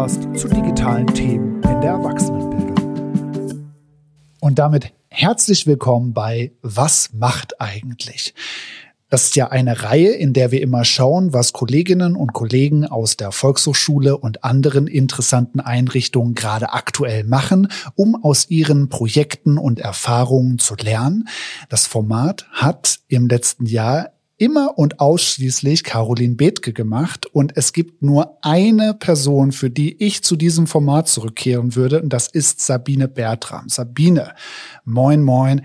Podcast zu digitalen Themen in der Erwachsenenbildung. Und damit herzlich willkommen bei Was macht eigentlich? Das ist ja eine Reihe, in der wir immer schauen, was Kolleginnen und Kollegen aus der Volkshochschule und anderen interessanten Einrichtungen gerade aktuell machen, um aus ihren Projekten und Erfahrungen zu lernen. Das Format hat im letzten Jahr immer und ausschließlich Caroline Bethke gemacht und es gibt nur eine Person, für die ich zu diesem Format zurückkehren würde und das ist Sabine Bertram. Sabine, moin moin.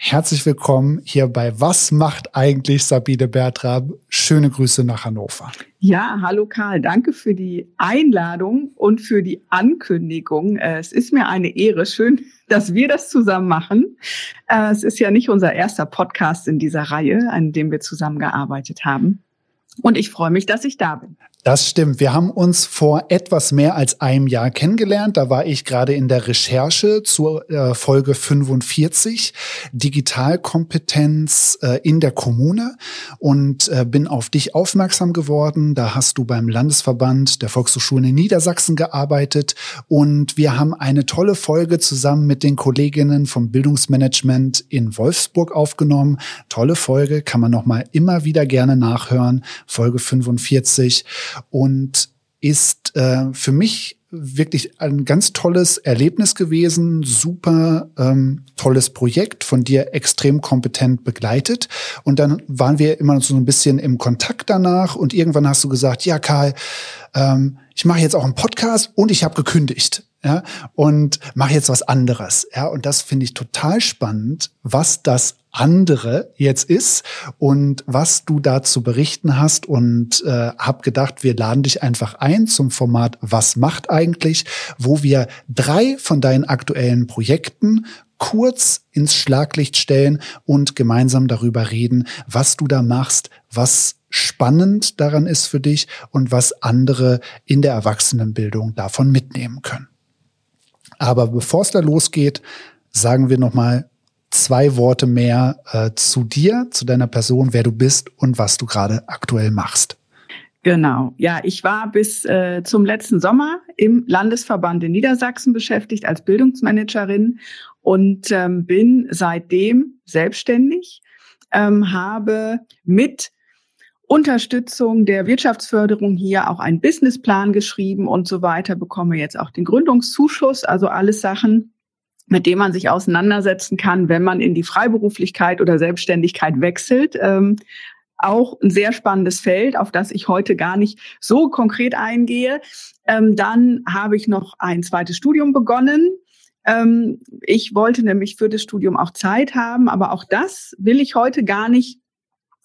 Herzlich willkommen hier bei Was macht eigentlich Sabine Bertram? Schöne Grüße nach Hannover. Ja, hallo Karl, danke für die Einladung und für die Ankündigung. Äh, es ist mir eine Ehre, schön, dass wir das zusammen machen. Äh, es ist ja nicht unser erster Podcast in dieser Reihe, an dem wir zusammengearbeitet haben. Und ich freue mich, dass ich da bin. Das stimmt. Wir haben uns vor etwas mehr als einem Jahr kennengelernt. Da war ich gerade in der Recherche zur äh, Folge 45 Digitalkompetenz äh, in der Kommune und äh, bin auf dich aufmerksam geworden. Da hast du beim Landesverband der Volkshochschulen in Niedersachsen gearbeitet und wir haben eine tolle Folge zusammen mit den Kolleginnen vom Bildungsmanagement in Wolfsburg aufgenommen. Tolle Folge, kann man noch mal immer wieder gerne nachhören. Folge 45 und ist äh, für mich wirklich ein ganz tolles Erlebnis gewesen, super ähm, tolles Projekt, von dir extrem kompetent begleitet. Und dann waren wir immer so ein bisschen im Kontakt danach und irgendwann hast du gesagt, ja Karl, ähm, ich mache jetzt auch einen Podcast und ich habe gekündigt ja, und mache jetzt was anderes. Ja, und das finde ich total spannend, was das andere jetzt ist und was du da zu berichten hast und äh, habe gedacht, wir laden dich einfach ein zum Format Was macht eigentlich, wo wir drei von deinen aktuellen Projekten kurz ins Schlaglicht stellen und gemeinsam darüber reden, was du da machst, was spannend daran ist für dich und was andere in der Erwachsenenbildung davon mitnehmen können. Aber bevor es da losgeht, sagen wir noch mal zwei Worte mehr äh, zu dir, zu deiner Person, wer du bist und was du gerade aktuell machst. Genau. Ja, ich war bis äh, zum letzten Sommer im Landesverband in Niedersachsen beschäftigt als Bildungsmanagerin und ähm, bin seitdem selbstständig, ähm, habe mit Unterstützung der Wirtschaftsförderung hier auch einen Businessplan geschrieben und so weiter, bekomme jetzt auch den Gründungszuschuss, also alles Sachen, mit denen man sich auseinandersetzen kann, wenn man in die Freiberuflichkeit oder Selbstständigkeit wechselt. Ähm, auch ein sehr spannendes Feld, auf das ich heute gar nicht so konkret eingehe. Ähm, dann habe ich noch ein zweites Studium begonnen. Ähm, ich wollte nämlich für das Studium auch Zeit haben, aber auch das will ich heute gar nicht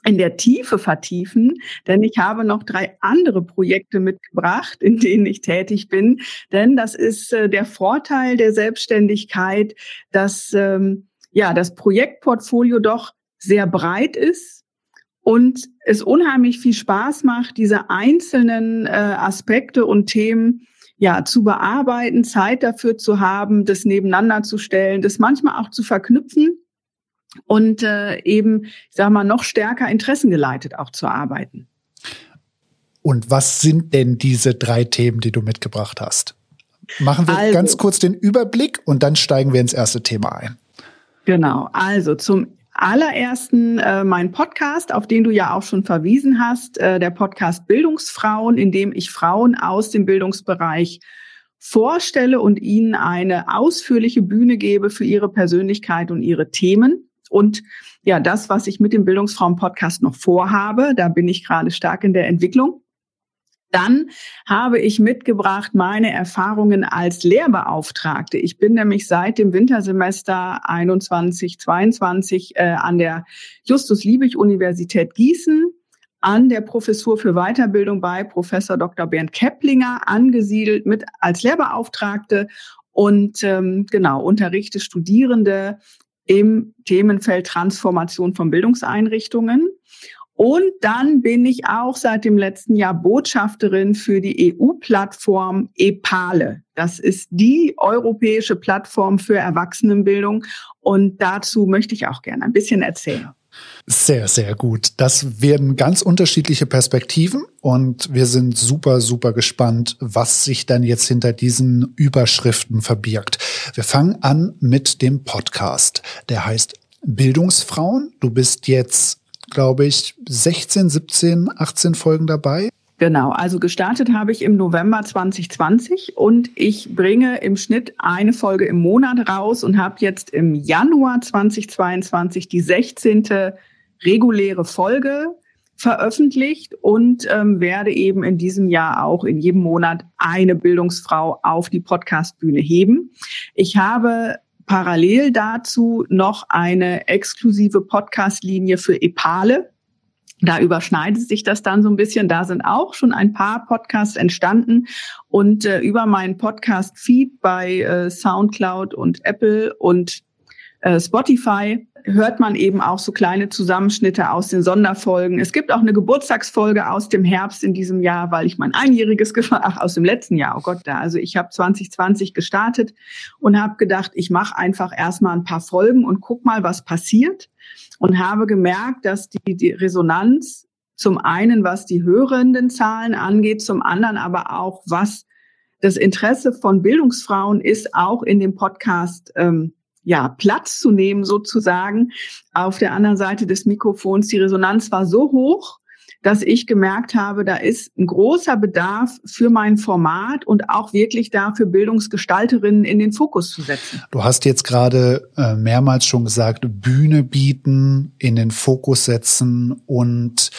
in der Tiefe vertiefen, denn ich habe noch drei andere Projekte mitgebracht, in denen ich tätig bin. Denn das ist äh, der Vorteil der Selbstständigkeit, dass ähm, ja das Projektportfolio doch sehr breit ist und es unheimlich viel Spaß macht, diese einzelnen äh, Aspekte und Themen ja zu bearbeiten, Zeit dafür zu haben, das nebeneinander zu stellen, das manchmal auch zu verknüpfen und äh, eben, ich sage mal, noch stärker interessengeleitet auch zu arbeiten. Und was sind denn diese drei Themen, die du mitgebracht hast? Machen wir also, ganz kurz den Überblick und dann steigen wir ins erste Thema ein. Genau, also zum allerersten äh, mein Podcast, auf den du ja auch schon verwiesen hast, äh, der Podcast Bildungsfrauen, in dem ich Frauen aus dem Bildungsbereich vorstelle und ihnen eine ausführliche Bühne gebe für ihre Persönlichkeit und ihre Themen. Und ja, das, was ich mit dem Bildungsfrauen-Podcast noch vorhabe, da bin ich gerade stark in der Entwicklung. Dann habe ich mitgebracht meine Erfahrungen als Lehrbeauftragte. Ich bin nämlich seit dem Wintersemester 21, 22 äh, an der Justus-Liebig-Universität Gießen an der Professur für Weiterbildung bei Professor Dr. Bernd Keplinger angesiedelt mit als Lehrbeauftragte und ähm, genau unterrichte Studierende im Themenfeld Transformation von Bildungseinrichtungen. Und dann bin ich auch seit dem letzten Jahr Botschafterin für die EU-Plattform EPALE. Das ist die europäische Plattform für Erwachsenenbildung. Und dazu möchte ich auch gerne ein bisschen erzählen. Sehr, sehr gut. Das werden ganz unterschiedliche Perspektiven und wir sind super, super gespannt, was sich dann jetzt hinter diesen Überschriften verbirgt. Wir fangen an mit dem Podcast. Der heißt Bildungsfrauen. Du bist jetzt, glaube ich, 16, 17, 18 Folgen dabei. Genau, also gestartet habe ich im November 2020 und ich bringe im Schnitt eine Folge im Monat raus und habe jetzt im Januar 2022 die 16. reguläre Folge veröffentlicht und ähm, werde eben in diesem Jahr auch in jedem Monat eine Bildungsfrau auf die Podcastbühne heben. Ich habe parallel dazu noch eine exklusive Podcast-Linie für Epale. Da überschneidet sich das dann so ein bisschen. Da sind auch schon ein paar Podcasts entstanden. Und äh, über meinen Podcast-Feed bei äh, SoundCloud und Apple und äh, Spotify hört man eben auch so kleine Zusammenschnitte aus den Sonderfolgen. Es gibt auch eine Geburtstagsfolge aus dem Herbst in diesem Jahr, weil ich mein einjähriges gefeiert, ach aus dem letzten Jahr, oh Gott, da. Also ich habe 2020 gestartet und habe gedacht, ich mache einfach erstmal ein paar Folgen und guck mal, was passiert. Und habe gemerkt, dass die, die Resonanz zum einen, was die hörenden Zahlen angeht, zum anderen aber auch, was das Interesse von Bildungsfrauen ist, auch in dem Podcast ähm, ja, Platz zu nehmen sozusagen. Auf der anderen Seite des Mikrofons, die Resonanz war so hoch, dass ich gemerkt habe, da ist ein großer Bedarf für mein Format und auch wirklich dafür Bildungsgestalterinnen in den Fokus zu setzen. Du hast jetzt gerade äh, mehrmals schon gesagt, Bühne bieten, in den Fokus setzen und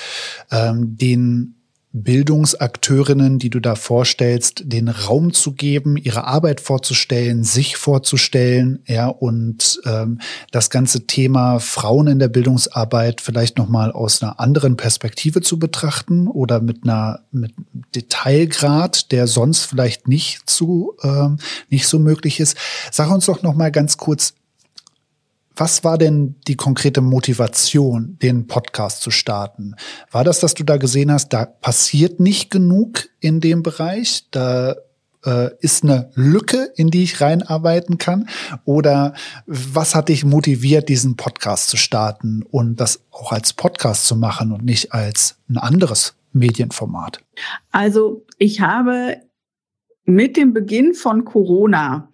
ähm, den Bildungsakteurinnen, die du da vorstellst, den Raum zu geben, ihre Arbeit vorzustellen, sich vorzustellen, ja, und ähm, das ganze Thema Frauen in der Bildungsarbeit vielleicht nochmal aus einer anderen Perspektive zu betrachten oder mit einer mit Detailgrad, der sonst vielleicht nicht zu ähm, nicht so möglich ist. Sag uns doch nochmal ganz kurz, was war denn die konkrete Motivation, den Podcast zu starten? War das, dass du da gesehen hast, da passiert nicht genug in dem Bereich? Da äh, ist eine Lücke, in die ich reinarbeiten kann? Oder was hat dich motiviert, diesen Podcast zu starten und das auch als Podcast zu machen und nicht als ein anderes Medienformat? Also ich habe mit dem Beginn von Corona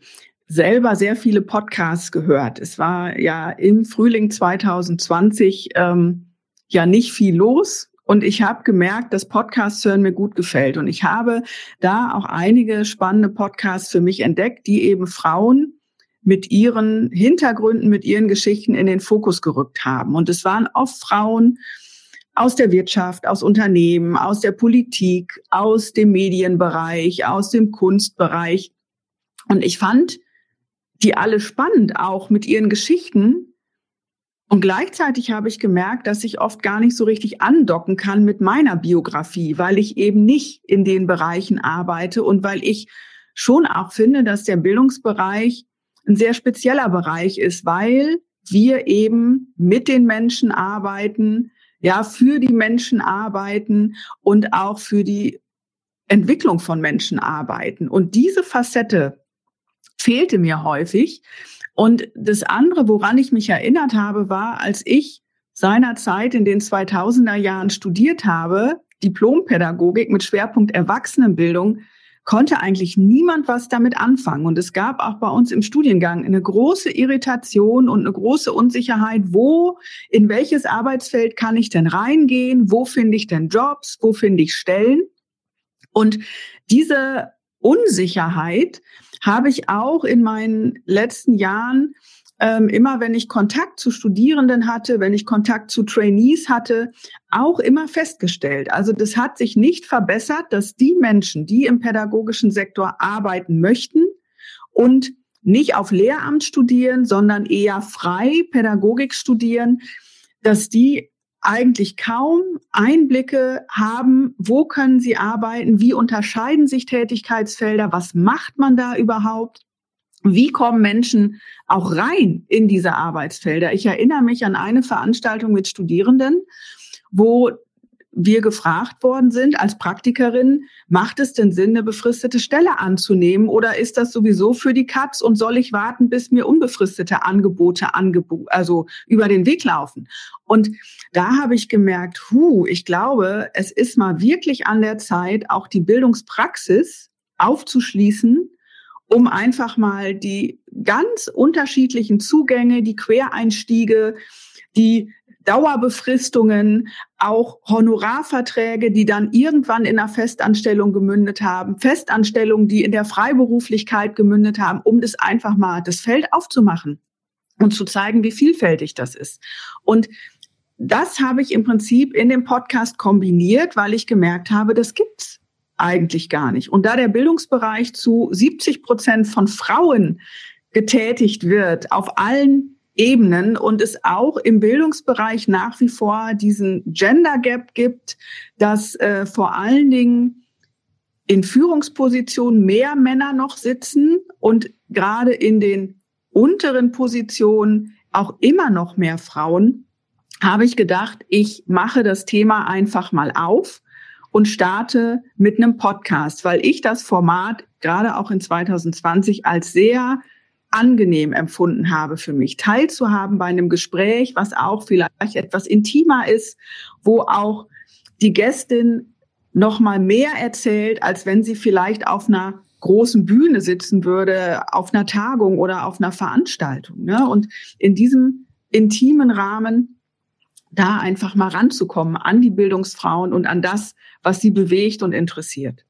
selber sehr viele Podcasts gehört. Es war ja im Frühling 2020 ähm, ja nicht viel los. Und ich habe gemerkt, dass Podcasts hören mir gut gefällt. Und ich habe da auch einige spannende Podcasts für mich entdeckt, die eben Frauen mit ihren Hintergründen, mit ihren Geschichten in den Fokus gerückt haben. Und es waren oft Frauen aus der Wirtschaft, aus Unternehmen, aus der Politik, aus dem Medienbereich, aus dem Kunstbereich. Und ich fand die alle spannend auch mit ihren Geschichten. Und gleichzeitig habe ich gemerkt, dass ich oft gar nicht so richtig andocken kann mit meiner Biografie, weil ich eben nicht in den Bereichen arbeite und weil ich schon auch finde, dass der Bildungsbereich ein sehr spezieller Bereich ist, weil wir eben mit den Menschen arbeiten, ja, für die Menschen arbeiten und auch für die Entwicklung von Menschen arbeiten. Und diese Facette fehlte mir häufig. Und das andere, woran ich mich erinnert habe, war, als ich seinerzeit in den 2000er Jahren studiert habe, Diplompädagogik mit Schwerpunkt Erwachsenenbildung, konnte eigentlich niemand was damit anfangen. Und es gab auch bei uns im Studiengang eine große Irritation und eine große Unsicherheit, wo, in welches Arbeitsfeld kann ich denn reingehen? Wo finde ich denn Jobs? Wo finde ich Stellen? Und diese Unsicherheit habe ich auch in meinen letzten Jahren ähm, immer, wenn ich Kontakt zu Studierenden hatte, wenn ich Kontakt zu Trainees hatte, auch immer festgestellt. Also das hat sich nicht verbessert, dass die Menschen, die im pädagogischen Sektor arbeiten möchten und nicht auf Lehramt studieren, sondern eher frei Pädagogik studieren, dass die eigentlich kaum Einblicke haben, wo können sie arbeiten, wie unterscheiden sich Tätigkeitsfelder, was macht man da überhaupt, wie kommen Menschen auch rein in diese Arbeitsfelder. Ich erinnere mich an eine Veranstaltung mit Studierenden, wo wir gefragt worden sind als Praktikerin, macht es denn Sinn, eine befristete Stelle anzunehmen oder ist das sowieso für die Katz und soll ich warten, bis mir unbefristete Angebote angebo also über den Weg laufen? Und da habe ich gemerkt, hu, ich glaube, es ist mal wirklich an der Zeit, auch die Bildungspraxis aufzuschließen, um einfach mal die ganz unterschiedlichen Zugänge, die Quereinstiege, die Dauerbefristungen, auch Honorarverträge, die dann irgendwann in einer Festanstellung gemündet haben, Festanstellungen, die in der Freiberuflichkeit gemündet haben, um das einfach mal das Feld aufzumachen und zu zeigen, wie vielfältig das ist. Und das habe ich im Prinzip in dem Podcast kombiniert, weil ich gemerkt habe, das gibt's eigentlich gar nicht. Und da der Bildungsbereich zu 70 Prozent von Frauen getätigt wird, auf allen Ebenen und es auch im Bildungsbereich nach wie vor diesen Gender Gap gibt, dass äh, vor allen Dingen in Führungspositionen mehr Männer noch sitzen und gerade in den unteren Positionen auch immer noch mehr Frauen, habe ich gedacht, ich mache das Thema einfach mal auf und starte mit einem Podcast, weil ich das Format gerade auch in 2020 als sehr angenehm empfunden habe für mich, teilzuhaben bei einem Gespräch, was auch vielleicht etwas intimer ist, wo auch die Gästin noch mal mehr erzählt, als wenn sie vielleicht auf einer großen Bühne sitzen würde, auf einer Tagung oder auf einer Veranstaltung. Ne? Und in diesem intimen Rahmen da einfach mal ranzukommen an die Bildungsfrauen und an das, was sie bewegt und interessiert.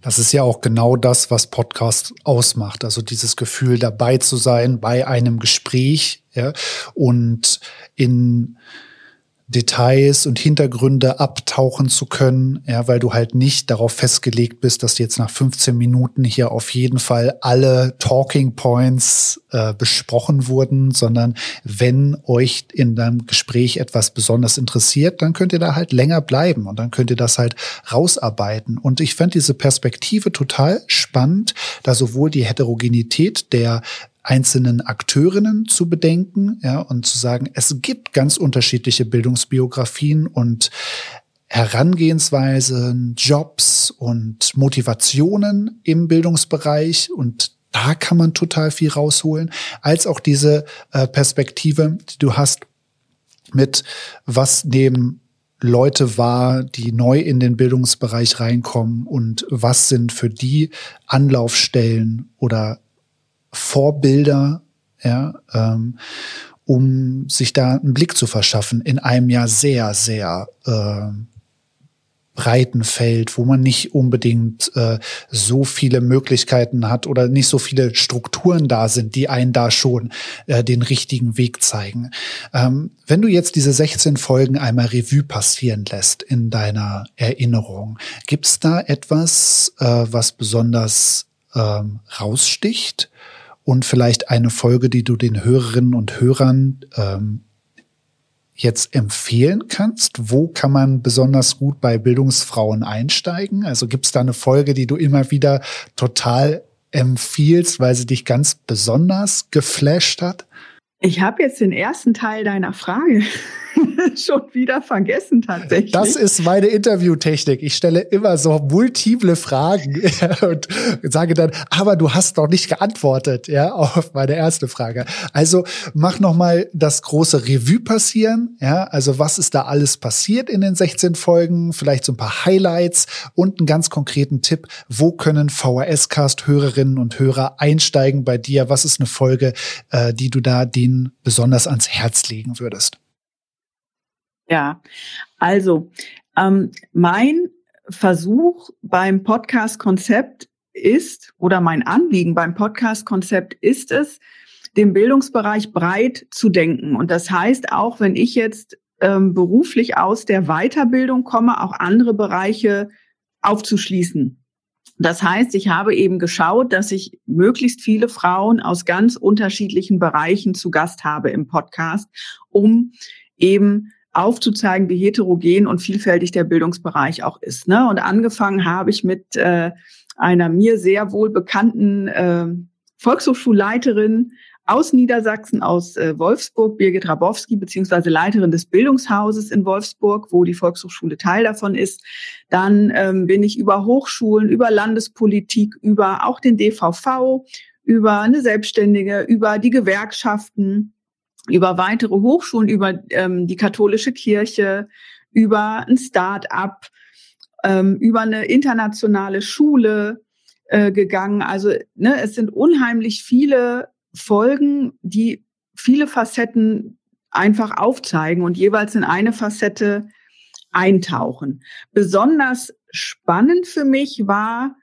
Das ist ja auch genau das, was Podcast ausmacht. Also dieses Gefühl, dabei zu sein bei einem Gespräch ja, und in Details und Hintergründe abtauchen zu können, ja, weil du halt nicht darauf festgelegt bist, dass jetzt nach 15 Minuten hier auf jeden Fall alle Talking Points äh, besprochen wurden, sondern wenn euch in deinem Gespräch etwas besonders interessiert, dann könnt ihr da halt länger bleiben und dann könnt ihr das halt rausarbeiten. Und ich fand diese Perspektive total spannend, da sowohl die Heterogenität der einzelnen Akteurinnen zu bedenken, ja, und zu sagen, es gibt ganz unterschiedliche Bildungsbiografien und Herangehensweisen, Jobs und Motivationen im Bildungsbereich. Und da kann man total viel rausholen, als auch diese äh, Perspektive, die du hast mit was nehmen Leute wahr, die neu in den Bildungsbereich reinkommen und was sind für die Anlaufstellen oder Vorbilder, ja, ähm, um sich da einen Blick zu verschaffen in einem ja sehr, sehr äh, breiten Feld, wo man nicht unbedingt äh, so viele Möglichkeiten hat oder nicht so viele Strukturen da sind, die einen da schon äh, den richtigen Weg zeigen. Ähm, wenn du jetzt diese 16 Folgen einmal Revue passieren lässt in deiner Erinnerung, gibt's da etwas, äh, was besonders ähm, raussticht? Und vielleicht eine Folge, die du den Hörerinnen und Hörern ähm, jetzt empfehlen kannst? Wo kann man besonders gut bei Bildungsfrauen einsteigen? Also gibt es da eine Folge, die du immer wieder total empfiehlst, weil sie dich ganz besonders geflasht hat? Ich habe jetzt den ersten Teil deiner Frage schon wieder vergessen tatsächlich. Das ist meine Interviewtechnik. Ich stelle immer so multiple Fragen und sage dann, aber du hast noch nicht geantwortet, ja, auf meine erste Frage. Also mach noch mal das große Revue passieren, ja, also was ist da alles passiert in den 16 Folgen, vielleicht so ein paar Highlights und einen ganz konkreten Tipp, wo können VHS-Cast Hörerinnen und Hörer einsteigen bei dir? Was ist eine Folge, äh, die du da denen besonders ans Herz legen würdest? Ja, also ähm, mein Versuch beim Podcast-Konzept ist, oder mein Anliegen beim Podcast-Konzept ist es, den Bildungsbereich breit zu denken. Und das heißt, auch wenn ich jetzt ähm, beruflich aus der Weiterbildung komme, auch andere Bereiche aufzuschließen. Das heißt, ich habe eben geschaut, dass ich möglichst viele Frauen aus ganz unterschiedlichen Bereichen zu Gast habe im Podcast, um eben aufzuzeigen, wie heterogen und vielfältig der Bildungsbereich auch ist. Ne? Und angefangen habe ich mit äh, einer mir sehr wohl bekannten äh, Volkshochschulleiterin aus Niedersachsen, aus äh, Wolfsburg, Birgit Rabowski, beziehungsweise Leiterin des Bildungshauses in Wolfsburg, wo die Volkshochschule Teil davon ist. Dann ähm, bin ich über Hochschulen, über Landespolitik, über auch den DVV, über eine Selbstständige, über die Gewerkschaften, über weitere Hochschulen, über ähm, die katholische Kirche, über ein Start-up, ähm, über eine internationale Schule äh, gegangen. Also ne, es sind unheimlich viele Folgen, die viele Facetten einfach aufzeigen und jeweils in eine Facette eintauchen. Besonders spannend für mich war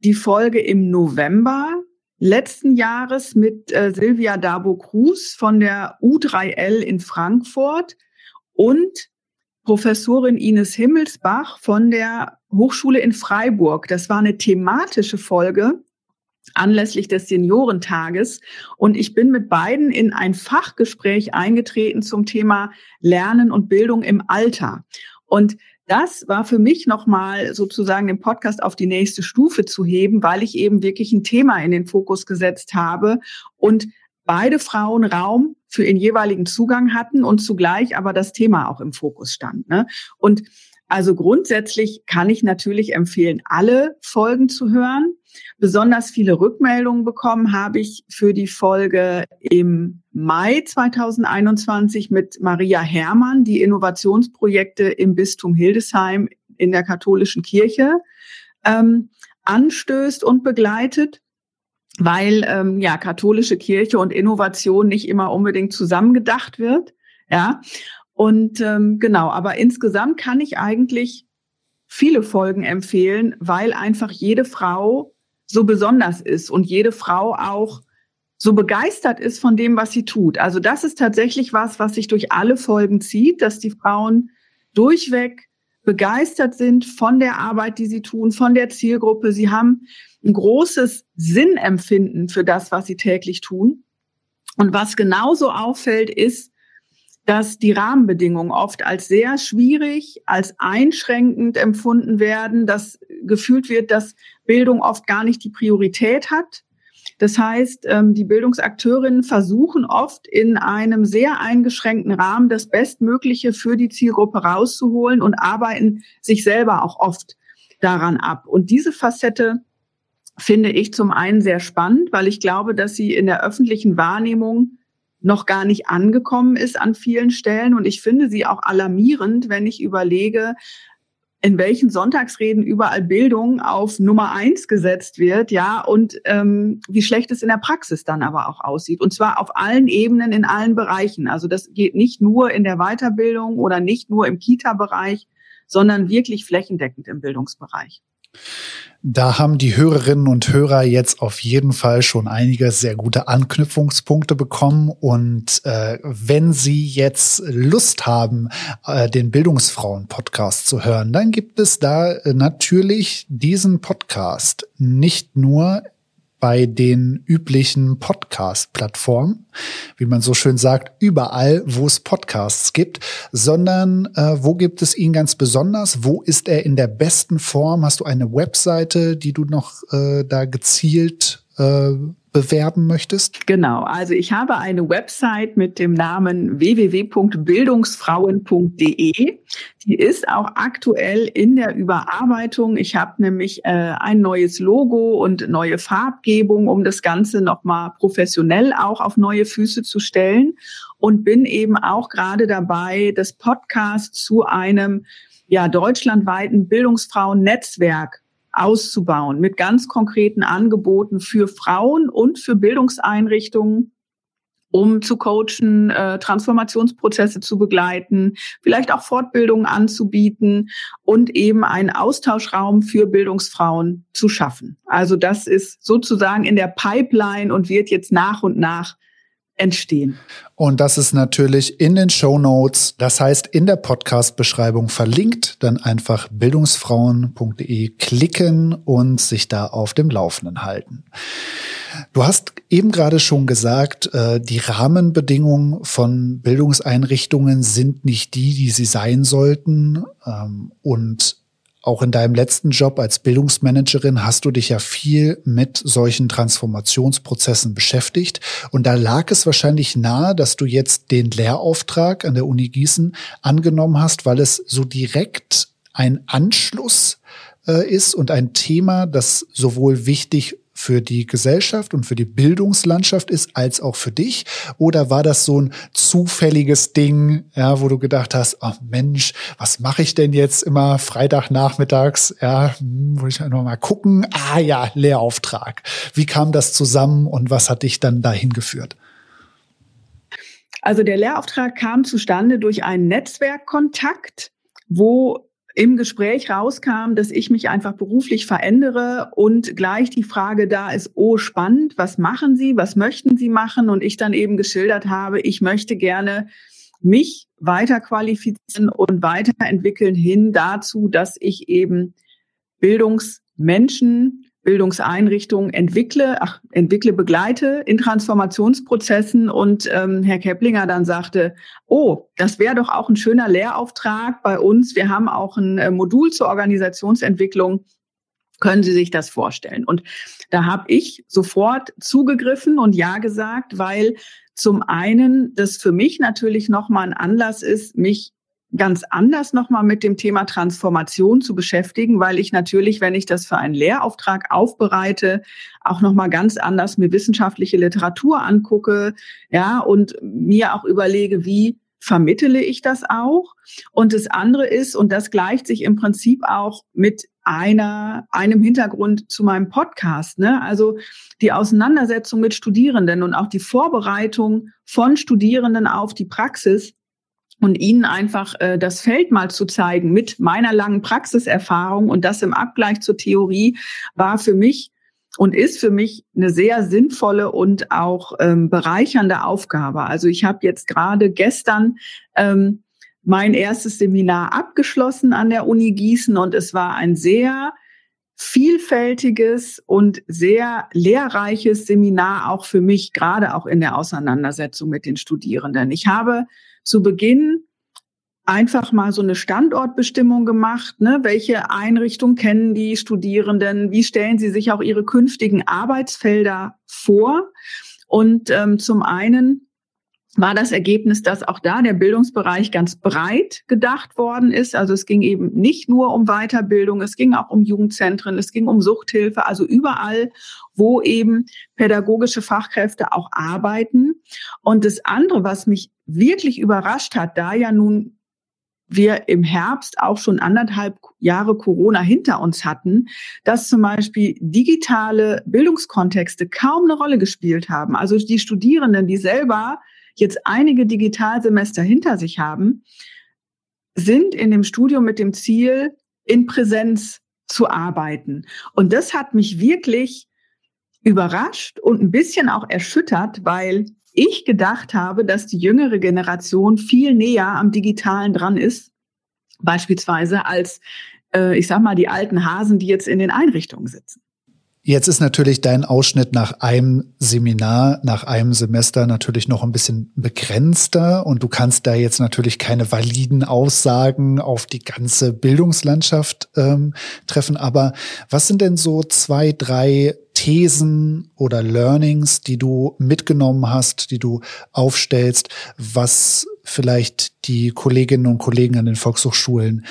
die Folge im November letzten Jahres mit äh, Silvia Dabo Cruz von der U3L in Frankfurt und Professorin Ines Himmelsbach von der Hochschule in Freiburg. Das war eine thematische Folge anlässlich des Seniorentages. Und ich bin mit beiden in ein Fachgespräch eingetreten zum Thema Lernen und Bildung im Alter. Und das war für mich nochmal sozusagen den Podcast auf die nächste Stufe zu heben, weil ich eben wirklich ein Thema in den Fokus gesetzt habe und beide Frauen Raum für ihren jeweiligen Zugang hatten und zugleich aber das Thema auch im Fokus stand. Ne? Und also grundsätzlich kann ich natürlich empfehlen, alle Folgen zu hören. Besonders viele Rückmeldungen bekommen habe ich für die Folge im Mai 2021 mit Maria Herrmann, die Innovationsprojekte im Bistum Hildesheim in der katholischen Kirche ähm, anstößt und begleitet weil ähm, ja katholische Kirche und Innovation nicht immer unbedingt zusammengedacht wird. Ja, und ähm, genau, aber insgesamt kann ich eigentlich viele Folgen empfehlen, weil einfach jede Frau so besonders ist und jede Frau auch so begeistert ist von dem, was sie tut. Also das ist tatsächlich was, was sich durch alle Folgen zieht, dass die Frauen durchweg begeistert sind von der Arbeit, die sie tun, von der Zielgruppe. Sie haben ein großes Sinnempfinden für das, was sie täglich tun. Und was genauso auffällt, ist, dass die Rahmenbedingungen oft als sehr schwierig, als einschränkend empfunden werden, dass gefühlt wird, dass Bildung oft gar nicht die Priorität hat. Das heißt, ähm, die Bildungsakteurinnen versuchen oft in einem sehr eingeschränkten Rahmen das Bestmögliche für die Zielgruppe rauszuholen und arbeiten sich selber auch oft daran ab. Und diese Facette finde ich zum einen sehr spannend, weil ich glaube, dass sie in der öffentlichen Wahrnehmung noch gar nicht angekommen ist an vielen Stellen. Und ich finde sie auch alarmierend, wenn ich überlege, in welchen Sonntagsreden überall Bildung auf Nummer eins gesetzt wird, ja, und ähm, wie schlecht es in der Praxis dann aber auch aussieht. Und zwar auf allen Ebenen, in allen Bereichen. Also das geht nicht nur in der Weiterbildung oder nicht nur im Kita-Bereich, sondern wirklich flächendeckend im Bildungsbereich. Da haben die Hörerinnen und Hörer jetzt auf jeden Fall schon einige sehr gute Anknüpfungspunkte bekommen. Und äh, wenn Sie jetzt Lust haben, äh, den Bildungsfrauen-Podcast zu hören, dann gibt es da äh, natürlich diesen Podcast nicht nur bei den üblichen Podcast-Plattformen, wie man so schön sagt, überall, wo es Podcasts gibt, sondern äh, wo gibt es ihn ganz besonders? Wo ist er in der besten Form? Hast du eine Webseite, die du noch äh, da gezielt äh, bewerben möchtest? Genau, also ich habe eine Website mit dem Namen www.bildungsfrauen.de. Die ist auch aktuell in der Überarbeitung. Ich habe nämlich äh, ein neues Logo und neue Farbgebung, um das Ganze nochmal professionell auch auf neue Füße zu stellen und bin eben auch gerade dabei, das Podcast zu einem ja deutschlandweiten Bildungsfrauen-Netzwerk auszubauen mit ganz konkreten Angeboten für Frauen und für Bildungseinrichtungen, um zu coachen, äh, Transformationsprozesse zu begleiten, vielleicht auch Fortbildungen anzubieten und eben einen Austauschraum für Bildungsfrauen zu schaffen. Also das ist sozusagen in der Pipeline und wird jetzt nach und nach entstehen. Und das ist natürlich in den Show Notes, das heißt in der Podcast-Beschreibung verlinkt, dann einfach bildungsfrauen.de klicken und sich da auf dem Laufenden halten. Du hast eben gerade schon gesagt, äh, die Rahmenbedingungen von Bildungseinrichtungen sind nicht die, die sie sein sollten. Ähm, und auch in deinem letzten Job als Bildungsmanagerin hast du dich ja viel mit solchen Transformationsprozessen beschäftigt. Und da lag es wahrscheinlich nahe, dass du jetzt den Lehrauftrag an der Uni Gießen angenommen hast, weil es so direkt ein Anschluss äh, ist und ein Thema, das sowohl wichtig für die Gesellschaft und für die Bildungslandschaft ist, als auch für dich? Oder war das so ein zufälliges Ding, ja, wo du gedacht hast, oh Mensch, was mache ich denn jetzt immer Freitagnachmittags? Ja, hm, wollte ich einfach mal gucken. Ah ja, Lehrauftrag. Wie kam das zusammen und was hat dich dann dahin geführt? Also der Lehrauftrag kam zustande durch einen Netzwerkkontakt, wo im Gespräch rauskam, dass ich mich einfach beruflich verändere und gleich die Frage da ist, oh spannend, was machen Sie, was möchten Sie machen? Und ich dann eben geschildert habe, ich möchte gerne mich weiter qualifizieren und weiterentwickeln hin dazu, dass ich eben Bildungsmenschen Bildungseinrichtungen entwickle, ach, entwickle, begleite in Transformationsprozessen und ähm, Herr Keplinger dann sagte, oh, das wäre doch auch ein schöner Lehrauftrag bei uns. Wir haben auch ein äh, Modul zur Organisationsentwicklung. Können Sie sich das vorstellen? Und da habe ich sofort zugegriffen und ja gesagt, weil zum einen das für mich natürlich nochmal ein Anlass ist, mich ganz anders nochmal mit dem Thema Transformation zu beschäftigen, weil ich natürlich, wenn ich das für einen Lehrauftrag aufbereite, auch nochmal ganz anders mir wissenschaftliche Literatur angucke, ja, und mir auch überlege, wie vermittele ich das auch? Und das andere ist, und das gleicht sich im Prinzip auch mit einer, einem Hintergrund zu meinem Podcast, ne? Also die Auseinandersetzung mit Studierenden und auch die Vorbereitung von Studierenden auf die Praxis und ihnen einfach äh, das Feld mal zu zeigen mit meiner langen Praxiserfahrung und das im Abgleich zur Theorie war für mich und ist für mich eine sehr sinnvolle und auch ähm, bereichernde Aufgabe. Also ich habe jetzt gerade gestern ähm, mein erstes Seminar abgeschlossen an der Uni Gießen und es war ein sehr vielfältiges und sehr lehrreiches Seminar auch für mich, gerade auch in der Auseinandersetzung mit den Studierenden. Ich habe zu Beginn einfach mal so eine Standortbestimmung gemacht. Ne? Welche Einrichtung kennen die Studierenden? Wie stellen sie sich auch ihre künftigen Arbeitsfelder vor? Und ähm, zum einen war das Ergebnis, dass auch da der Bildungsbereich ganz breit gedacht worden ist. Also es ging eben nicht nur um Weiterbildung, es ging auch um Jugendzentren, es ging um Suchthilfe, also überall, wo eben pädagogische Fachkräfte auch arbeiten. Und das andere, was mich wirklich überrascht hat, da ja nun wir im Herbst auch schon anderthalb Jahre Corona hinter uns hatten, dass zum Beispiel digitale Bildungskontexte kaum eine Rolle gespielt haben. Also die Studierenden, die selber jetzt einige Digitalsemester hinter sich haben, sind in dem Studium mit dem Ziel, in Präsenz zu arbeiten. Und das hat mich wirklich überrascht und ein bisschen auch erschüttert, weil ich gedacht habe, dass die jüngere Generation viel näher am Digitalen dran ist, beispielsweise als, äh, ich sag mal, die alten Hasen, die jetzt in den Einrichtungen sitzen. Jetzt ist natürlich dein Ausschnitt nach einem Seminar, nach einem Semester natürlich noch ein bisschen begrenzter und du kannst da jetzt natürlich keine validen Aussagen auf die ganze Bildungslandschaft ähm, treffen. Aber was sind denn so zwei, drei Thesen oder Learnings, die du mitgenommen hast, die du aufstellst, was vielleicht die Kolleginnen und Kollegen an den Volkshochschulen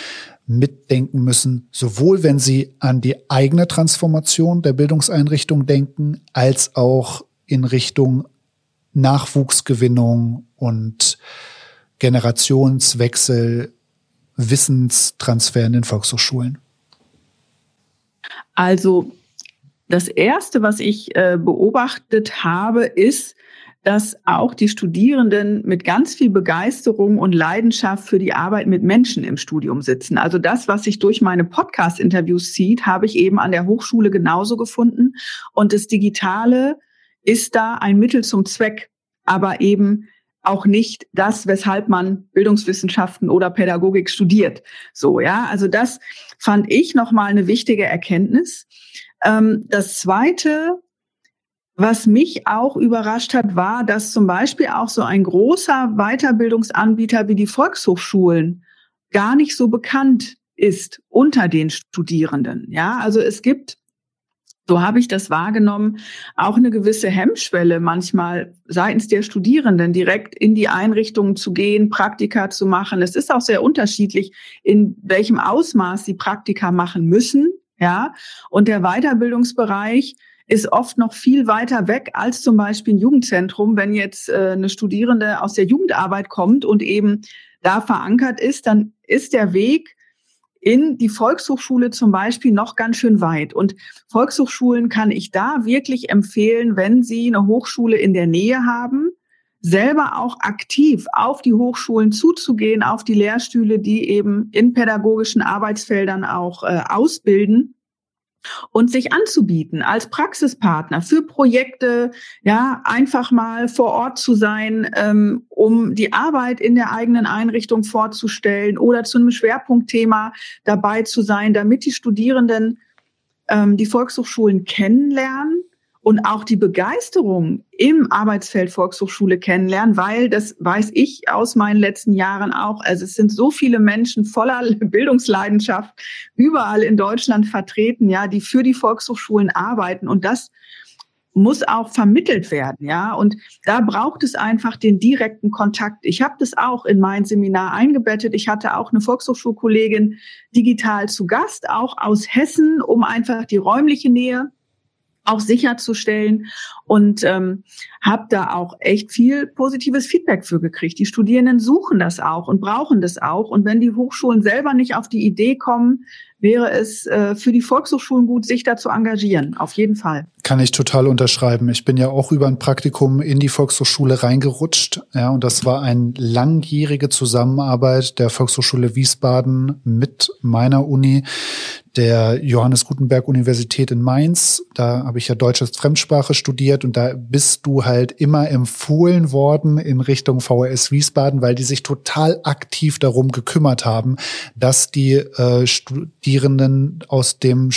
mitdenken müssen, sowohl wenn sie an die eigene Transformation der Bildungseinrichtung denken, als auch in Richtung Nachwuchsgewinnung und Generationswechsel, Wissenstransfer in den Volkshochschulen? Also das Erste, was ich äh, beobachtet habe, ist, dass auch die Studierenden mit ganz viel Begeisterung und Leidenschaft für die Arbeit mit Menschen im Studium sitzen. Also das, was sich durch meine Podcast-Interviews zieht, habe ich eben an der Hochschule genauso gefunden. Und das Digitale ist da ein Mittel zum Zweck, aber eben auch nicht das, weshalb man Bildungswissenschaften oder Pädagogik studiert. So, ja. Also das fand ich nochmal eine wichtige Erkenntnis. Ähm, das zweite, was mich auch überrascht hat, war, dass zum Beispiel auch so ein großer Weiterbildungsanbieter wie die Volkshochschulen gar nicht so bekannt ist unter den Studierenden. Ja, also es gibt so habe ich das wahrgenommen, auch eine gewisse Hemmschwelle manchmal seitens der Studierenden direkt in die Einrichtungen zu gehen, Praktika zu machen. Es ist auch sehr unterschiedlich, in welchem Ausmaß sie Praktika machen müssen. Ja, und der Weiterbildungsbereich ist oft noch viel weiter weg als zum Beispiel ein Jugendzentrum. Wenn jetzt äh, eine Studierende aus der Jugendarbeit kommt und eben da verankert ist, dann ist der Weg in die Volkshochschule zum Beispiel noch ganz schön weit. Und Volkshochschulen kann ich da wirklich empfehlen, wenn Sie eine Hochschule in der Nähe haben, selber auch aktiv auf die Hochschulen zuzugehen, auf die Lehrstühle, die eben in pädagogischen Arbeitsfeldern auch äh, ausbilden und sich anzubieten als Praxispartner für Projekte, ja, einfach mal vor Ort zu sein, ähm, um die Arbeit in der eigenen Einrichtung vorzustellen oder zu einem Schwerpunktthema dabei zu sein, damit die Studierenden ähm, die Volkshochschulen kennenlernen und auch die Begeisterung im Arbeitsfeld Volkshochschule kennenlernen, weil das weiß ich aus meinen letzten Jahren auch. Also es sind so viele Menschen voller Bildungsleidenschaft überall in Deutschland vertreten, ja, die für die Volkshochschulen arbeiten und das muss auch vermittelt werden, ja. Und da braucht es einfach den direkten Kontakt. Ich habe das auch in mein Seminar eingebettet. Ich hatte auch eine Volkshochschulkollegin digital zu Gast, auch aus Hessen, um einfach die räumliche Nähe auch sicherzustellen und ähm, habe da auch echt viel positives Feedback für gekriegt. Die Studierenden suchen das auch und brauchen das auch. Und wenn die Hochschulen selber nicht auf die Idee kommen, wäre es äh, für die Volkshochschulen gut, sich da zu engagieren. Auf jeden Fall. Kann ich total unterschreiben. Ich bin ja auch über ein Praktikum in die Volkshochschule reingerutscht. Ja, und das war eine langjährige Zusammenarbeit der Volkshochschule Wiesbaden mit meiner Uni, der Johannes Gutenberg Universität in Mainz. Da habe ich ja Deutsch als Fremdsprache studiert und da bist du halt immer empfohlen worden in Richtung VHS Wiesbaden, weil die sich total aktiv darum gekümmert haben, dass die äh, Studierenden aus dem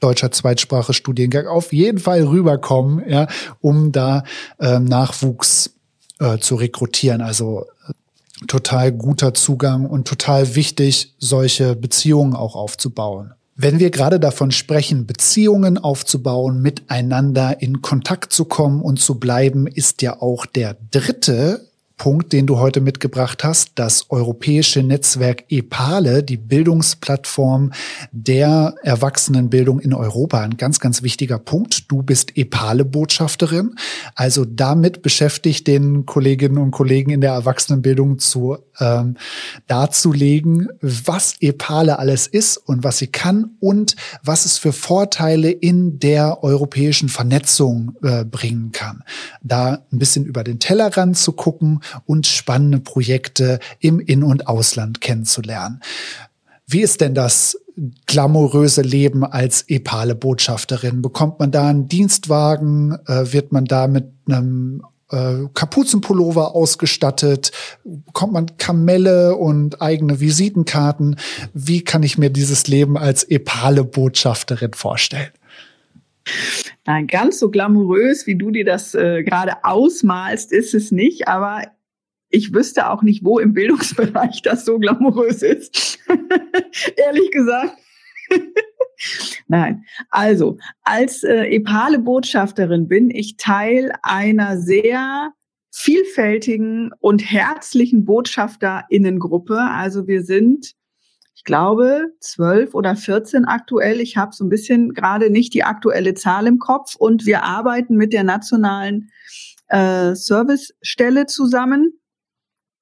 deutscher Zweitsprache Studiengang auf jeden Fall rüberkommen, ja, um da äh, Nachwuchs äh, zu rekrutieren. Also äh, total guter Zugang und total wichtig, solche Beziehungen auch aufzubauen. Wenn wir gerade davon sprechen, Beziehungen aufzubauen, miteinander in Kontakt zu kommen und zu bleiben, ist ja auch der dritte Punkt, den du heute mitgebracht hast, das europäische Netzwerk EPALE, die Bildungsplattform der Erwachsenenbildung in Europa. Ein ganz, ganz wichtiger Punkt. Du bist EPALE-Botschafterin, also damit beschäftigt, den Kolleginnen und Kollegen in der Erwachsenenbildung zu ähm, darzulegen, was EPALE alles ist und was sie kann und was es für Vorteile in der europäischen Vernetzung äh, bringen kann. Da ein bisschen über den Tellerrand zu gucken und spannende Projekte im In- und Ausland kennenzulernen. Wie ist denn das glamouröse Leben als epale Botschafterin? Bekommt man da einen Dienstwagen? Äh, wird man da mit einem äh, Kapuzenpullover ausgestattet? Bekommt man Kamelle und eigene Visitenkarten? Wie kann ich mir dieses Leben als epale Botschafterin vorstellen? Nein, ganz so glamourös, wie du dir das äh, gerade ausmalst, ist es nicht. Aber ich wüsste auch nicht, wo im Bildungsbereich das so glamourös ist. Ehrlich gesagt. Nein, also als äh, epale Botschafterin bin ich Teil einer sehr vielfältigen und herzlichen Botschafterinnengruppe. Also wir sind, ich glaube, zwölf oder vierzehn aktuell. Ich habe so ein bisschen gerade nicht die aktuelle Zahl im Kopf und wir arbeiten mit der nationalen äh, Servicestelle zusammen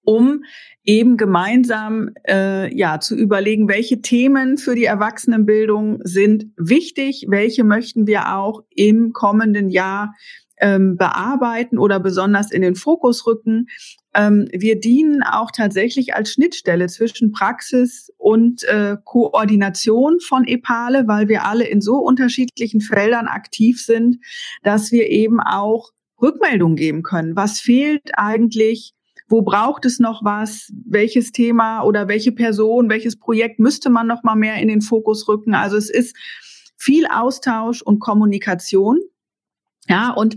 um eben gemeinsam äh, ja zu überlegen, welche Themen für die Erwachsenenbildung sind wichtig, welche möchten wir auch im kommenden Jahr ähm, bearbeiten oder besonders in den Fokus rücken. Ähm, wir dienen auch tatsächlich als Schnittstelle zwischen Praxis und äh, Koordination von EPALE, weil wir alle in so unterschiedlichen Feldern aktiv sind, dass wir eben auch Rückmeldungen geben können. Was fehlt eigentlich? Wo braucht es noch was, welches Thema oder welche Person, welches Projekt müsste man noch mal mehr in den Fokus rücken. Also es ist viel Austausch und Kommunikation. Ja, und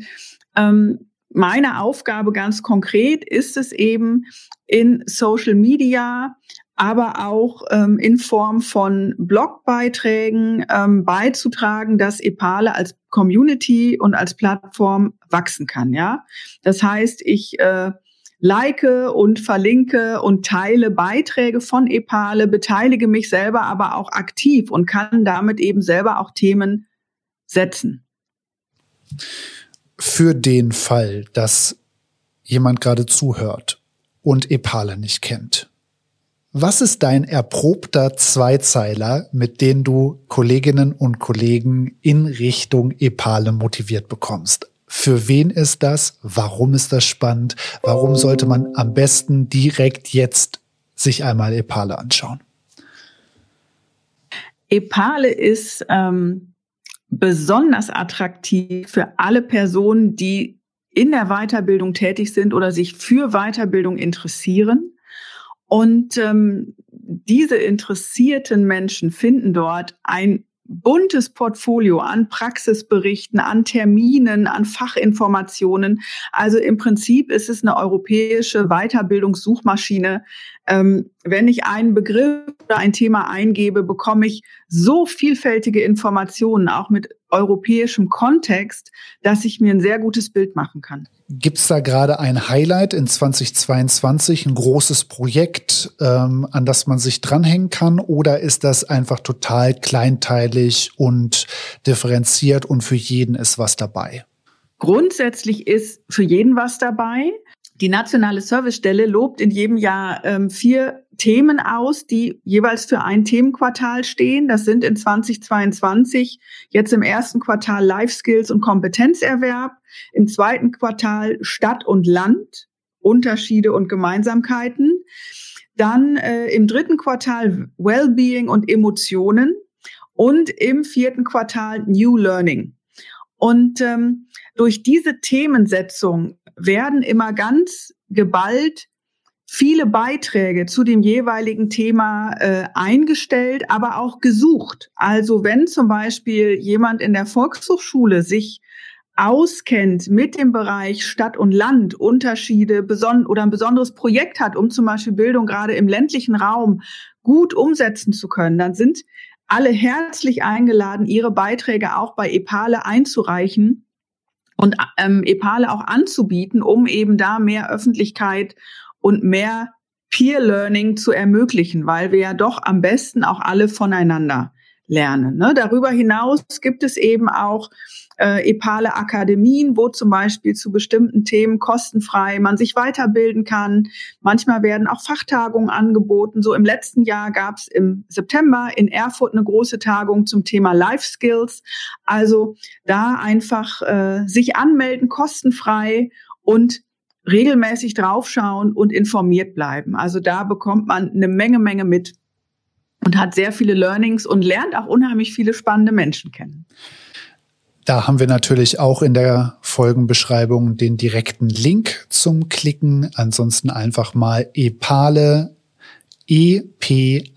ähm, meine Aufgabe ganz konkret ist es eben in Social Media aber auch ähm, in Form von Blogbeiträgen ähm, beizutragen, dass Epale als Community und als Plattform wachsen kann. Ja, das heißt, ich äh, like und verlinke und teile Beiträge von Epale, beteilige mich selber aber auch aktiv und kann damit eben selber auch Themen setzen. Für den Fall, dass jemand gerade zuhört und Epale nicht kennt, was ist dein erprobter Zweizeiler, mit dem du Kolleginnen und Kollegen in Richtung Epale motiviert bekommst? Für wen ist das? Warum ist das spannend? Warum sollte man am besten direkt jetzt sich einmal Epale anschauen? Epale ist ähm, besonders attraktiv für alle Personen, die in der Weiterbildung tätig sind oder sich für Weiterbildung interessieren und ähm, diese interessierten Menschen finden dort ein buntes Portfolio an Praxisberichten, an Terminen, an Fachinformationen. Also im Prinzip ist es eine europäische Weiterbildungssuchmaschine. Ähm, wenn ich einen Begriff oder ein Thema eingebe, bekomme ich so vielfältige Informationen, auch mit europäischem Kontext, dass ich mir ein sehr gutes Bild machen kann. Gibt es da gerade ein Highlight in 2022, ein großes Projekt, ähm, an das man sich dranhängen kann? Oder ist das einfach total kleinteilig und differenziert und für jeden ist was dabei? Grundsätzlich ist für jeden was dabei. Die nationale Servicestelle lobt in jedem Jahr ähm, vier Themen aus, die jeweils für ein Themenquartal stehen. Das sind in 2022 jetzt im ersten Quartal Life Skills und Kompetenzerwerb, im zweiten Quartal Stadt und Land, Unterschiede und Gemeinsamkeiten. Dann äh, im dritten Quartal Wellbeing und Emotionen und im vierten Quartal New Learning. Und ähm, durch diese Themensetzung werden immer ganz geballt viele Beiträge zu dem jeweiligen Thema äh, eingestellt, aber auch gesucht. Also wenn zum Beispiel jemand in der Volkshochschule sich auskennt mit dem Bereich Stadt und Land, Unterschiede beson oder ein besonderes Projekt hat, um zum Beispiel Bildung gerade im ländlichen Raum gut umsetzen zu können, dann sind alle herzlich eingeladen, ihre Beiträge auch bei EPALE einzureichen und ähm, Epale auch anzubieten, um eben da mehr Öffentlichkeit und mehr Peer Learning zu ermöglichen, weil wir ja doch am besten auch alle voneinander lernen. Ne? Darüber hinaus gibt es eben auch äh, EPALE Akademien, wo zum Beispiel zu bestimmten Themen kostenfrei man sich weiterbilden kann. Manchmal werden auch Fachtagungen angeboten. So im letzten Jahr gab es im September in Erfurt eine große Tagung zum Thema Life Skills. Also da einfach äh, sich anmelden, kostenfrei und regelmäßig draufschauen und informiert bleiben. Also da bekommt man eine Menge, Menge mit und hat sehr viele Learnings und lernt auch unheimlich viele spannende Menschen kennen. Da haben wir natürlich auch in der Folgenbeschreibung den direkten Link zum Klicken. Ansonsten einfach mal epale E-P-A-L-E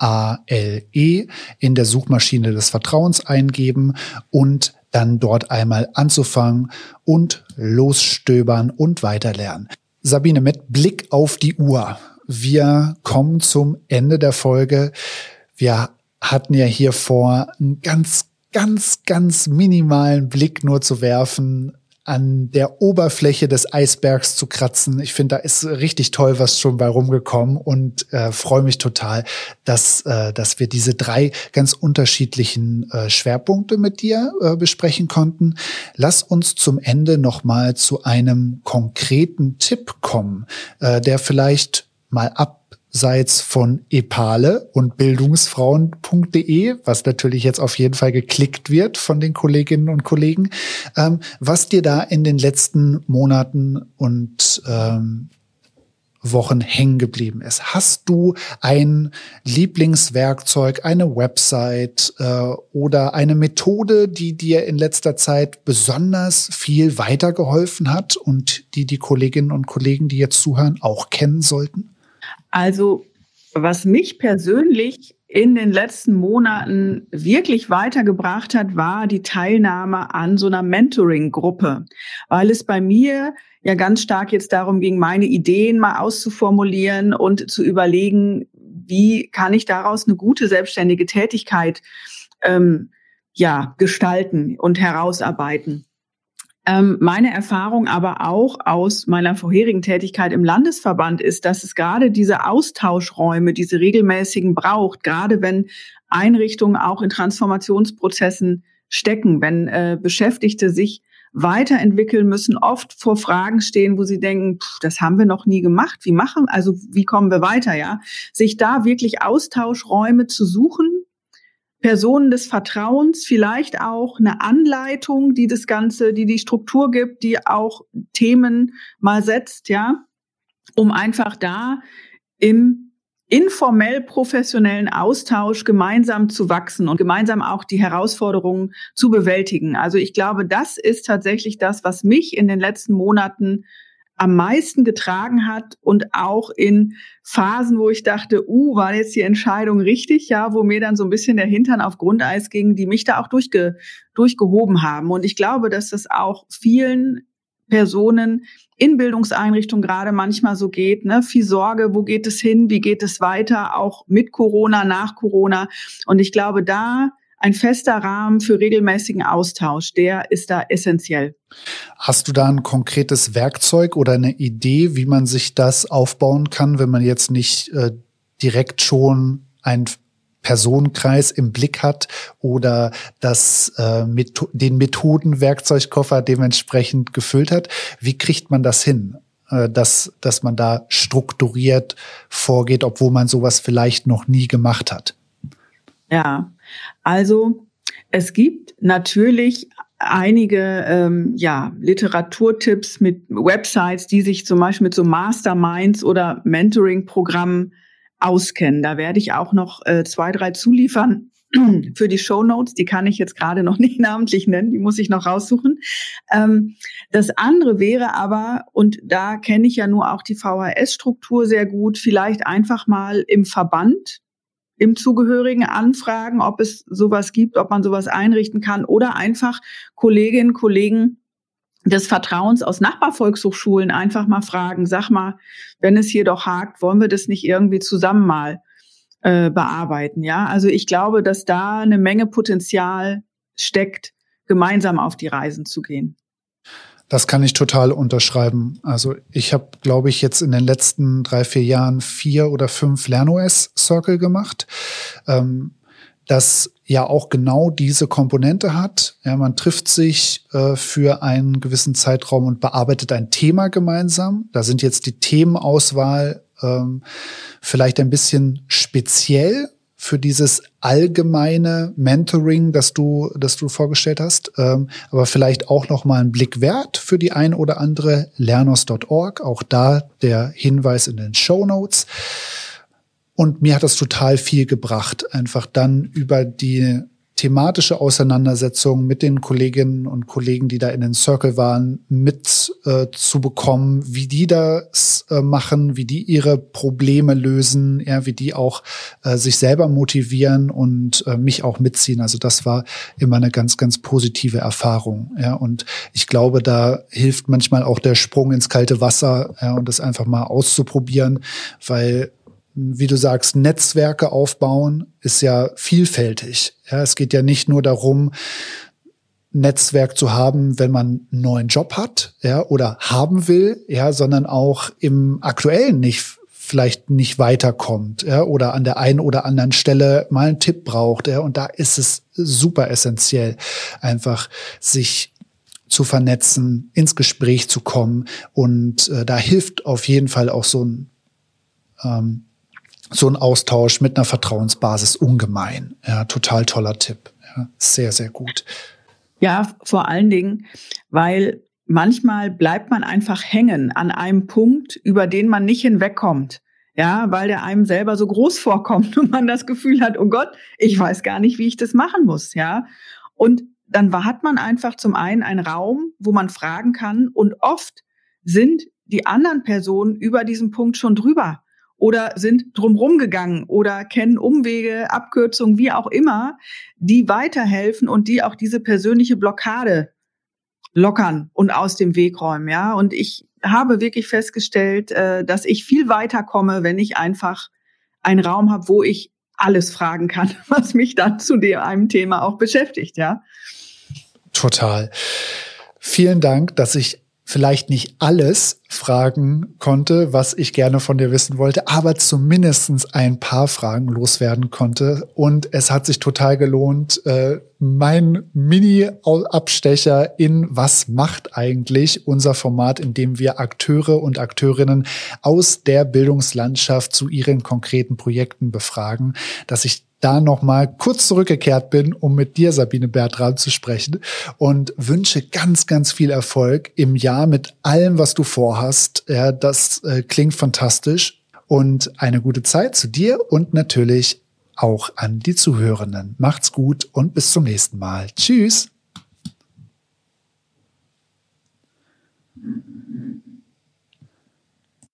-E in der Suchmaschine des Vertrauens eingeben und dann dort einmal anzufangen und losstöbern und weiterlernen. Sabine, mit Blick auf die Uhr. Wir kommen zum Ende der Folge. Wir hatten ja hier vor, einen ganz, ganz, ganz minimalen Blick nur zu werfen an der Oberfläche des Eisbergs zu kratzen. Ich finde, da ist richtig toll was schon bei rumgekommen und äh, freue mich total, dass, äh, dass wir diese drei ganz unterschiedlichen äh, Schwerpunkte mit dir äh, besprechen konnten. Lass uns zum Ende noch mal zu einem konkreten Tipp kommen, äh, der vielleicht mal ab abseits von Epale und bildungsfrauen.de, was natürlich jetzt auf jeden Fall geklickt wird von den Kolleginnen und Kollegen, ähm, was dir da in den letzten Monaten und ähm, Wochen hängen geblieben ist. Hast du ein Lieblingswerkzeug, eine Website äh, oder eine Methode, die dir in letzter Zeit besonders viel weitergeholfen hat und die die Kolleginnen und Kollegen, die jetzt zuhören, auch kennen sollten? Also was mich persönlich in den letzten Monaten wirklich weitergebracht hat, war die Teilnahme an so einer Mentoring-Gruppe, weil es bei mir ja ganz stark jetzt darum ging, meine Ideen mal auszuformulieren und zu überlegen, wie kann ich daraus eine gute selbstständige Tätigkeit ähm, ja gestalten und herausarbeiten. Ähm, meine Erfahrung aber auch aus meiner vorherigen Tätigkeit im Landesverband ist, dass es gerade diese Austauschräume, diese regelmäßigen braucht, gerade wenn Einrichtungen auch in Transformationsprozessen stecken, wenn äh, Beschäftigte sich weiterentwickeln müssen, oft vor Fragen stehen, wo sie denken, pff, das haben wir noch nie gemacht. Wie machen, also wie kommen wir weiter, ja? Sich da wirklich Austauschräume zu suchen, Personen des Vertrauens, vielleicht auch eine Anleitung, die das Ganze, die die Struktur gibt, die auch Themen mal setzt, ja, um einfach da im informell professionellen Austausch gemeinsam zu wachsen und gemeinsam auch die Herausforderungen zu bewältigen. Also ich glaube, das ist tatsächlich das, was mich in den letzten Monaten am meisten getragen hat und auch in Phasen, wo ich dachte, uh, war jetzt die Entscheidung richtig, ja, wo mir dann so ein bisschen der Hintern auf Grundeis ging, die mich da auch durchge durchgehoben haben. Und ich glaube, dass das auch vielen Personen in Bildungseinrichtungen gerade manchmal so geht, ne? Viel Sorge, wo geht es hin, wie geht es weiter, auch mit Corona, nach Corona. Und ich glaube, da ein fester Rahmen für regelmäßigen Austausch, der ist da essentiell. Hast du da ein konkretes Werkzeug oder eine Idee, wie man sich das aufbauen kann, wenn man jetzt nicht äh, direkt schon ein Personenkreis im Blick hat oder das, äh, mit, den Methodenwerkzeugkoffer dementsprechend gefüllt hat. Wie kriegt man das hin? Äh, dass, dass man da strukturiert vorgeht, obwohl man sowas vielleicht noch nie gemacht hat. Ja, also es gibt natürlich einige ähm, ja, Literaturtipps mit Websites, die sich zum Beispiel mit so Masterminds oder Mentoring-Programmen auskennen. Da werde ich auch noch äh, zwei, drei zuliefern für die Show Notes. Die kann ich jetzt gerade noch nicht namentlich nennen, die muss ich noch raussuchen. Ähm, das andere wäre aber, und da kenne ich ja nur auch die VHS-Struktur sehr gut, vielleicht einfach mal im Verband im Zugehörigen anfragen, ob es sowas gibt, ob man sowas einrichten kann oder einfach Kolleginnen, Kollegen des Vertrauens aus Nachbarvolkshochschulen einfach mal fragen, sag mal, wenn es hier doch hakt, wollen wir das nicht irgendwie zusammen mal äh, bearbeiten, ja? Also ich glaube, dass da eine Menge Potenzial steckt, gemeinsam auf die Reisen zu gehen. Das kann ich total unterschreiben. Also ich habe, glaube ich, jetzt in den letzten drei, vier Jahren vier oder fünf LernOS-Circle gemacht, ähm, das ja auch genau diese Komponente hat. Ja, man trifft sich äh, für einen gewissen Zeitraum und bearbeitet ein Thema gemeinsam. Da sind jetzt die Themenauswahl ähm, vielleicht ein bisschen speziell, für dieses allgemeine Mentoring, das du, das du vorgestellt hast, ähm, aber vielleicht auch noch mal einen Blick wert für die ein oder andere lernos.org. Auch da der Hinweis in den Show Notes. Und mir hat das total viel gebracht, einfach dann über die thematische Auseinandersetzung mit den Kolleginnen und Kollegen, die da in den Circle waren, mit äh, zu bekommen, wie die das äh, machen, wie die ihre Probleme lösen, ja, wie die auch äh, sich selber motivieren und äh, mich auch mitziehen. Also das war immer eine ganz, ganz positive Erfahrung. Ja, und ich glaube, da hilft manchmal auch der Sprung ins kalte Wasser ja, und das einfach mal auszuprobieren, weil wie du sagst, Netzwerke aufbauen ist ja vielfältig. Ja, es geht ja nicht nur darum, Netzwerk zu haben, wenn man einen neuen Job hat, ja, oder haben will, ja, sondern auch im aktuellen nicht vielleicht nicht weiterkommt, ja, oder an der einen oder anderen Stelle mal einen Tipp braucht, ja, und da ist es super essentiell, einfach sich zu vernetzen, ins Gespräch zu kommen und äh, da hilft auf jeden Fall auch so ein ähm, so ein Austausch mit einer Vertrauensbasis ungemein. Ja, total toller Tipp. Ja, sehr, sehr gut. Ja, vor allen Dingen, weil manchmal bleibt man einfach hängen an einem Punkt, über den man nicht hinwegkommt. Ja, weil der einem selber so groß vorkommt und man das Gefühl hat, oh Gott, ich weiß gar nicht, wie ich das machen muss. Ja. Und dann hat man einfach zum einen einen Raum, wo man fragen kann und oft sind die anderen Personen über diesen Punkt schon drüber oder sind drumrum gegangen oder kennen Umwege, Abkürzungen, wie auch immer, die weiterhelfen und die auch diese persönliche Blockade lockern und aus dem Weg räumen, ja. Und ich habe wirklich festgestellt, äh, dass ich viel weiter komme, wenn ich einfach einen Raum habe, wo ich alles fragen kann, was mich dann zu dem einem Thema auch beschäftigt, ja. Total. Vielen Dank, dass ich vielleicht nicht alles fragen konnte, was ich gerne von dir wissen wollte, aber zumindestens ein paar Fragen loswerden konnte. Und es hat sich total gelohnt, äh, mein Mini-Abstecher in Was macht eigentlich unser Format, in dem wir Akteure und Akteurinnen aus der Bildungslandschaft zu ihren konkreten Projekten befragen, dass ich da nochmal kurz zurückgekehrt bin, um mit dir, Sabine Bertram, zu sprechen und wünsche ganz, ganz viel Erfolg im Jahr mit allem, was du vorhast. Ja, das äh, klingt fantastisch und eine gute Zeit zu dir und natürlich auch an die Zuhörenden. Macht's gut und bis zum nächsten Mal. Tschüss.